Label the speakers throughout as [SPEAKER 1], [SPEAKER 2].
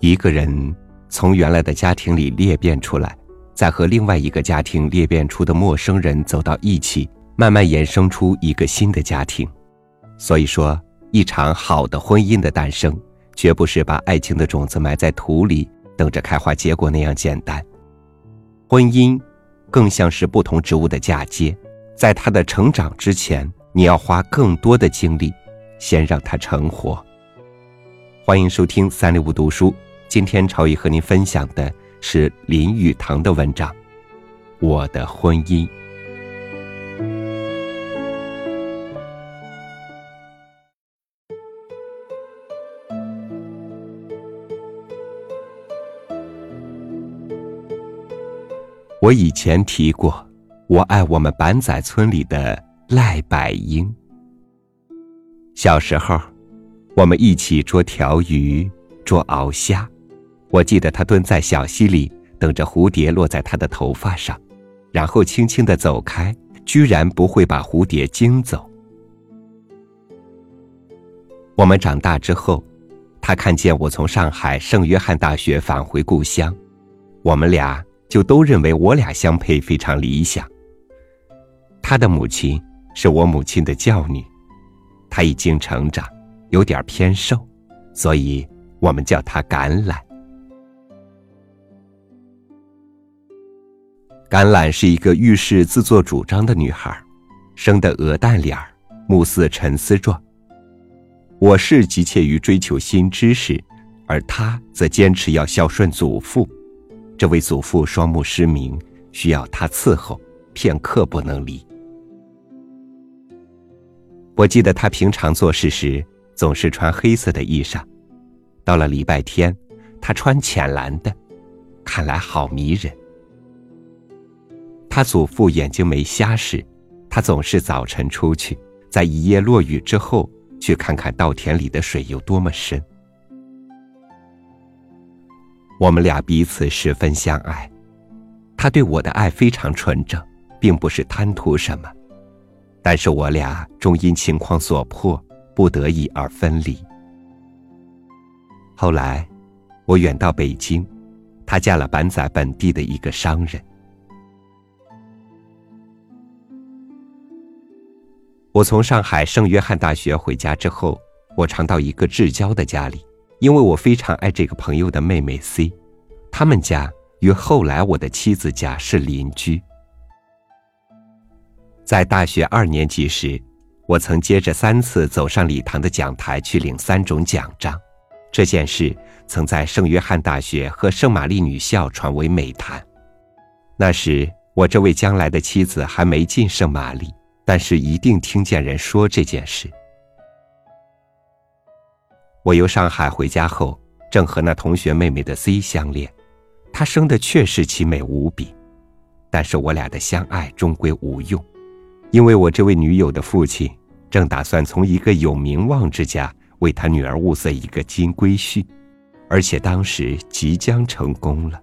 [SPEAKER 1] 一个人从原来的家庭里裂变出来，再和另外一个家庭裂变出的陌生人走到一起，慢慢衍生出一个新的家庭。所以说，一场好的婚姻的诞生，绝不是把爱情的种子埋在土里，等着开花结果那样简单。婚姻，更像是不同植物的嫁接，在它的成长之前，你要花更多的精力，先让它成活。欢迎收听三六五读书。今天朝宇和您分享的是林语堂的文章《我的婚姻》。我以前提过，我爱我们板仔村里的赖百英。小时候。我们一起捉条鱼，捉鳌虾。我记得他蹲在小溪里，等着蝴蝶落在他的头发上，然后轻轻的走开，居然不会把蝴蝶惊走。我们长大之后，他看见我从上海圣约翰大学返回故乡，我们俩就都认为我俩相配非常理想。他的母亲是我母亲的教女，他已经成长。有点偏瘦，所以我们叫她橄榄。橄榄是一个遇事自作主张的女孩，生的鹅蛋脸儿，目似沉思状。我是急切于追求新知识，而她则坚持要孝顺祖父。这位祖父双目失明，需要她伺候，片刻不能离。我记得她平常做事时。总是穿黑色的衣裳，到了礼拜天，他穿浅蓝的，看来好迷人。他祖父眼睛没瞎时，他总是早晨出去，在一夜落雨之后，去看看稻田里的水有多么深。我们俩彼此十分相爱，他对我的爱非常纯正，并不是贪图什么，但是我俩终因情况所迫。不得已而分离。后来，我远到北京，她嫁了板仔本地的一个商人。我从上海圣约翰大学回家之后，我常到一个至交的家里，因为我非常爱这个朋友的妹妹 C，他们家与后来我的妻子家是邻居。在大学二年级时。我曾接着三次走上礼堂的讲台去领三种奖章，这件事曾在圣约翰大学和圣玛丽女校传为美谈。那时我这位将来的妻子还没进圣玛丽，但是一定听见人说这件事。我由上海回家后，正和那同学妹妹的 C 相恋，她生的确实奇美无比，但是我俩的相爱终归无用，因为我这位女友的父亲。正打算从一个有名望之家为他女儿物色一个金龟婿，而且当时即将成功了。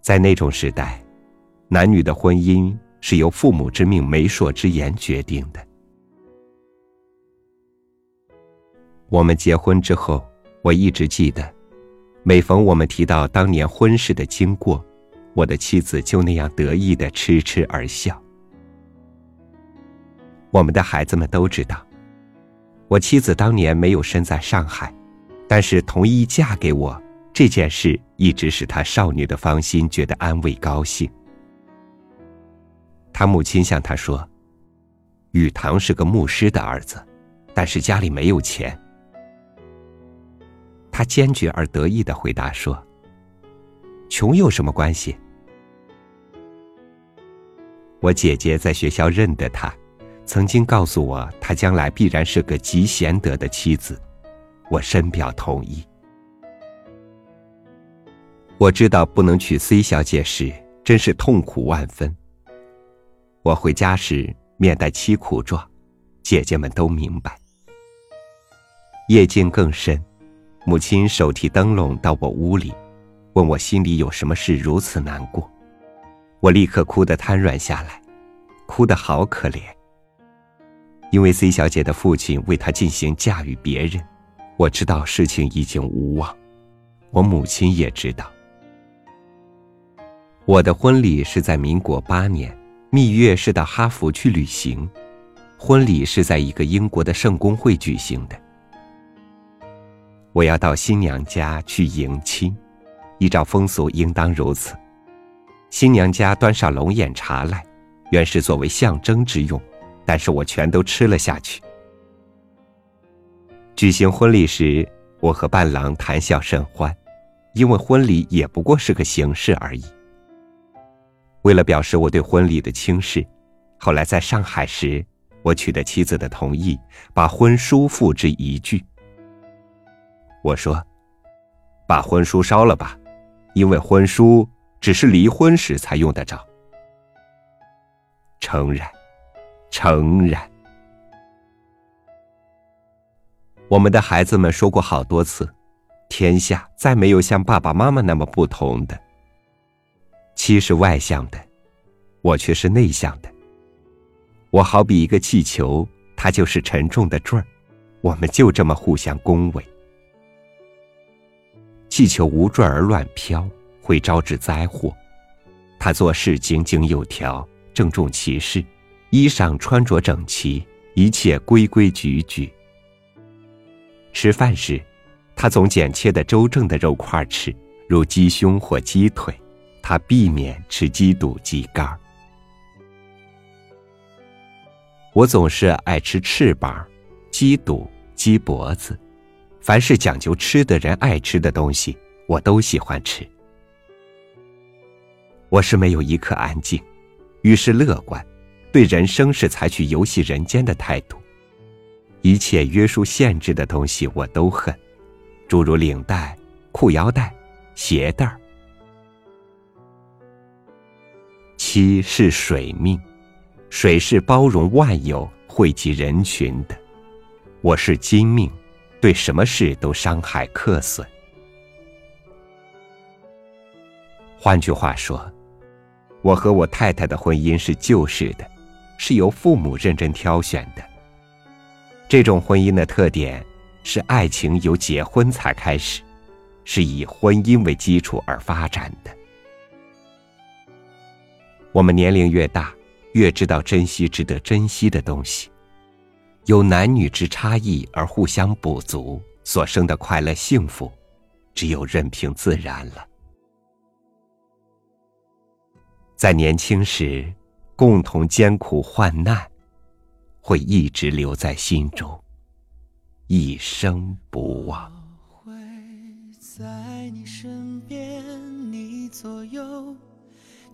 [SPEAKER 1] 在那种时代，男女的婚姻是由父母之命、媒妁之言决定的。我们结婚之后，我一直记得，每逢我们提到当年婚事的经过，我的妻子就那样得意的痴痴而笑。我们的孩子们都知道，我妻子当年没有身在上海，但是同意嫁给我这件事，一直使她少女的芳心觉得安慰高兴。他母亲向他说：“雨堂是个牧师的儿子，但是家里没有钱。”他坚决而得意的回答说：“穷有什么关系？我姐姐在学校认得他。”曾经告诉我，他将来必然是个极贤德的妻子，我深表同意。我知道不能娶 C 小姐时，真是痛苦万分。我回家时面带凄苦状，姐姐们都明白。夜静更深，母亲手提灯笼到我屋里，问我心里有什么事如此难过。我立刻哭得瘫软下来，哭得好可怜。因为 C 小姐的父亲为她进行嫁与别人，我知道事情已经无望，我母亲也知道。我的婚礼是在民国八年，蜜月是到哈佛去旅行，婚礼是在一个英国的圣公会举行的。我要到新娘家去迎亲，依照风俗应当如此。新娘家端上龙眼茶来，原是作为象征之用，但是我全都吃了下去。举行婚礼时，我和伴郎谈笑甚欢，因为婚礼也不过是个形式而已。为了表示我对婚礼的轻视，后来在上海时，我取得妻子的同意，把婚书付之一炬。我说：“把婚书烧了吧，因为婚书只是离婚时才用得着。”诚然，诚然。我们的孩子们说过好多次：“天下再没有像爸爸妈妈那么不同的。”七是外向的，我却是内向的。我好比一个气球，它就是沉重的坠儿，我们就这么互相恭维。气球无坠而乱飘，会招致灾祸。他做事井井有条，郑重其事，衣裳穿着整齐，一切规规矩矩。吃饭时，他总剪切的周正的肉块吃，如鸡胸或鸡腿，他避免吃鸡肚、鸡肝。我总是爱吃翅膀、鸡肚、鸡脖子，凡是讲究吃的人爱吃的东西，我都喜欢吃。我是没有一刻安静，于是乐观，对人生是采取游戏人间的态度。一切约束限制的东西我都恨，诸如领带、裤腰带、鞋带儿七是水命，水是包容万有、汇集人群的。我是金命，对什么事都伤害克损。换句话说，我和我太太的婚姻是旧式的，是由父母认真挑选的。这种婚姻的特点是，爱情由结婚才开始，是以婚姻为基础而发展的。我们年龄越大，越知道珍惜值得珍惜的东西。有男女之差异而互相补足，所生的快乐幸福，只有任凭自然了。在年轻时，共同艰苦患难。会一直留在心中，一生不忘。
[SPEAKER 2] 会在你身边，你左右，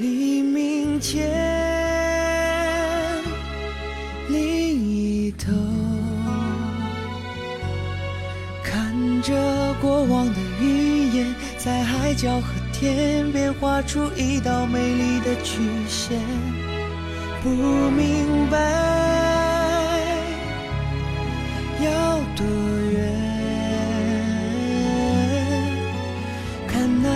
[SPEAKER 2] 黎明前另一头，看着过往的云烟，在海角和天边画出一道美丽的曲线。不明白要多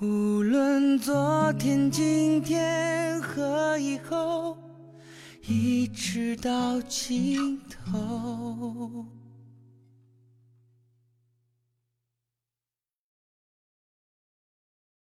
[SPEAKER 2] 无论昨天、今天和以后，一直到尽头。